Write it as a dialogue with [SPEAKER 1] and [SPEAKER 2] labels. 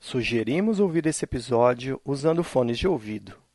[SPEAKER 1] Sugerimos ouvir esse episódio usando fones de ouvido.